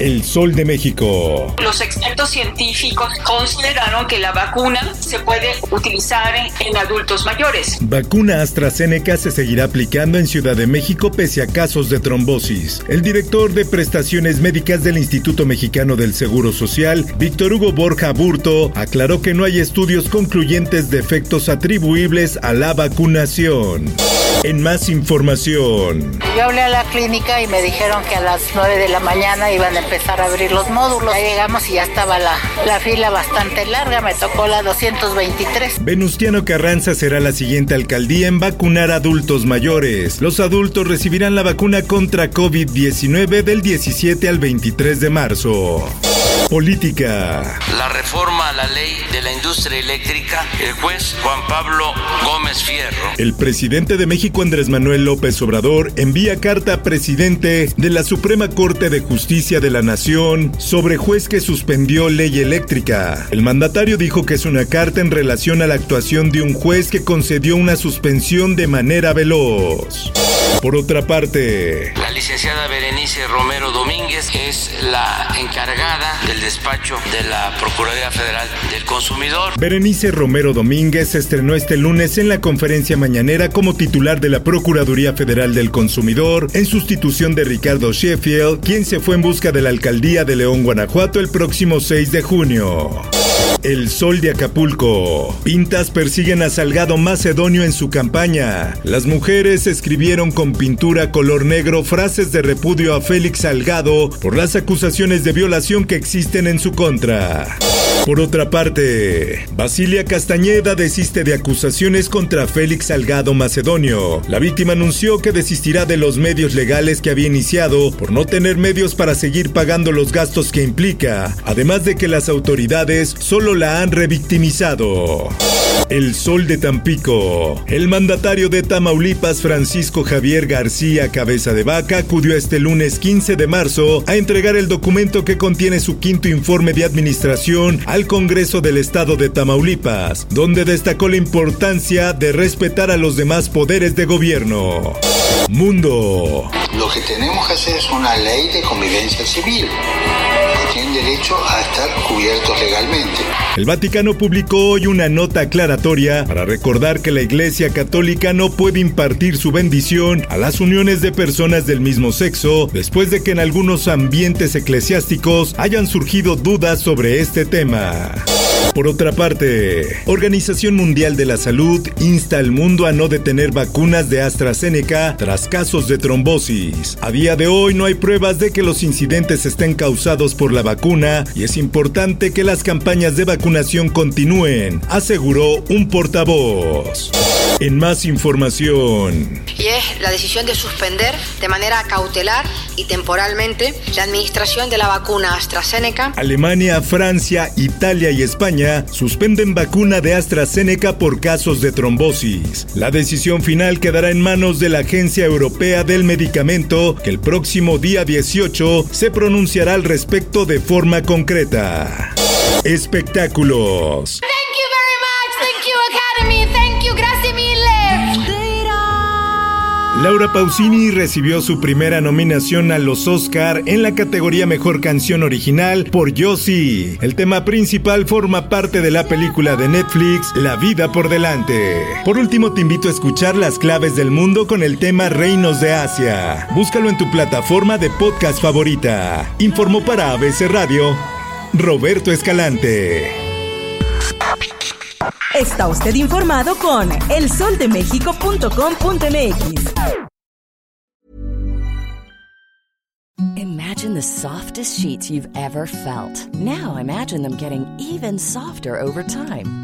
El Sol de México. Los expertos científicos consideraron que la vacuna se puede utilizar en, adultos mayores. Vacuna AstraZeneca se seguirá aplicando en Ciudad de México pese a casos de trombosis. El director de prestaciones médicas del Instituto Mexicano del Seguro Social, Víctor Hugo Borja Burto, aclaró que no hay estudios concluyentes de efectos atribuibles a la vacunación. En más información. Yo hablé a la clínica y me dijeron que a las 9 de la mañana iban a empezar a abrir los módulos. Ya llegamos y ya estaba la, la fila bastante larga, me tocó la 223. Venustiano Carranza será la siguiente alcaldía en vacunar adultos mayores. Los adultos recibirán la vacuna contra COVID-19 del 17 al 23 de marzo. Política. La reforma a la ley de la industria eléctrica, el juez Juan Pablo Gómez Fierro. El presidente de México Andrés Manuel López Obrador envía carta a presidente de la Suprema Corte de Justicia de la Nación sobre juez que suspendió ley eléctrica. El mandatario dijo que es una carta en relación a la actuación de un juez que concedió una suspensión de manera veloz. Por otra parte, La licenciada Berenice Romero Domínguez es la encargada del despacho de la Procuraduría Federal del Consumidor. Berenice Romero Domínguez se estrenó este lunes en la conferencia mañanera como titular de la Procuraduría Federal del Consumidor en sustitución de Ricardo Sheffield, quien se fue en busca de la alcaldía de León, Guanajuato el próximo 6 de junio. El Sol de Acapulco. Pintas persiguen a Salgado Macedonio en su campaña. Las mujeres escribieron con pintura color negro frases de repudio a Félix Salgado por las acusaciones de violación que existen en su contra. Por otra parte, Basilia Castañeda desiste de acusaciones contra Félix Salgado Macedonio. La víctima anunció que desistirá de los medios legales que había iniciado por no tener medios para seguir pagando los gastos que implica, además de que las autoridades solo la han revictimizado. El Sol de Tampico. El mandatario de Tamaulipas, Francisco Javier García Cabeza de Vaca, acudió este lunes 15 de marzo a entregar el documento que contiene su quinto informe de administración al Congreso del Estado de Tamaulipas, donde destacó la importancia de respetar a los demás poderes de gobierno. Mundo. Lo que tenemos que hacer es una ley de convivencia civil. El Vaticano publicó hoy una nota aclaratoria para recordar que la Iglesia Católica no puede impartir su bendición a las uniones de personas del mismo sexo después de que en algunos ambientes eclesiásticos hayan surgido dudas sobre este tema. Por otra parte, Organización Mundial de la Salud insta al mundo a no detener vacunas de AstraZeneca tras casos de trombosis. A día de hoy no hay pruebas de que los incidentes estén causados por la vacuna y es importante que las campañas de vacunación continúen, aseguró un portavoz. En más información, y es la decisión de suspender de manera cautelar y temporalmente la administración de la vacuna AstraZeneca Alemania, Francia, Italia y España suspenden vacuna de AstraZeneca por casos de trombosis. La decisión final quedará en manos de la Agencia Europea del Medicamento, que el próximo día 18 se pronunciará al respecto de forma concreta. Espectáculos. Laura Pausini recibió su primera nominación a los Oscar en la categoría Mejor Canción Original por Yo Sí. El tema principal forma parte de la película de Netflix La vida por delante. Por último te invito a escuchar las claves del mundo con el tema Reinos de Asia. Búscalo en tu plataforma de podcast favorita. Informó para ABC Radio Roberto Escalante. Está usted informado con elsoldemexico.com.mx. Imagine the softest sheets you've ever felt. Now imagine them getting even softer over time.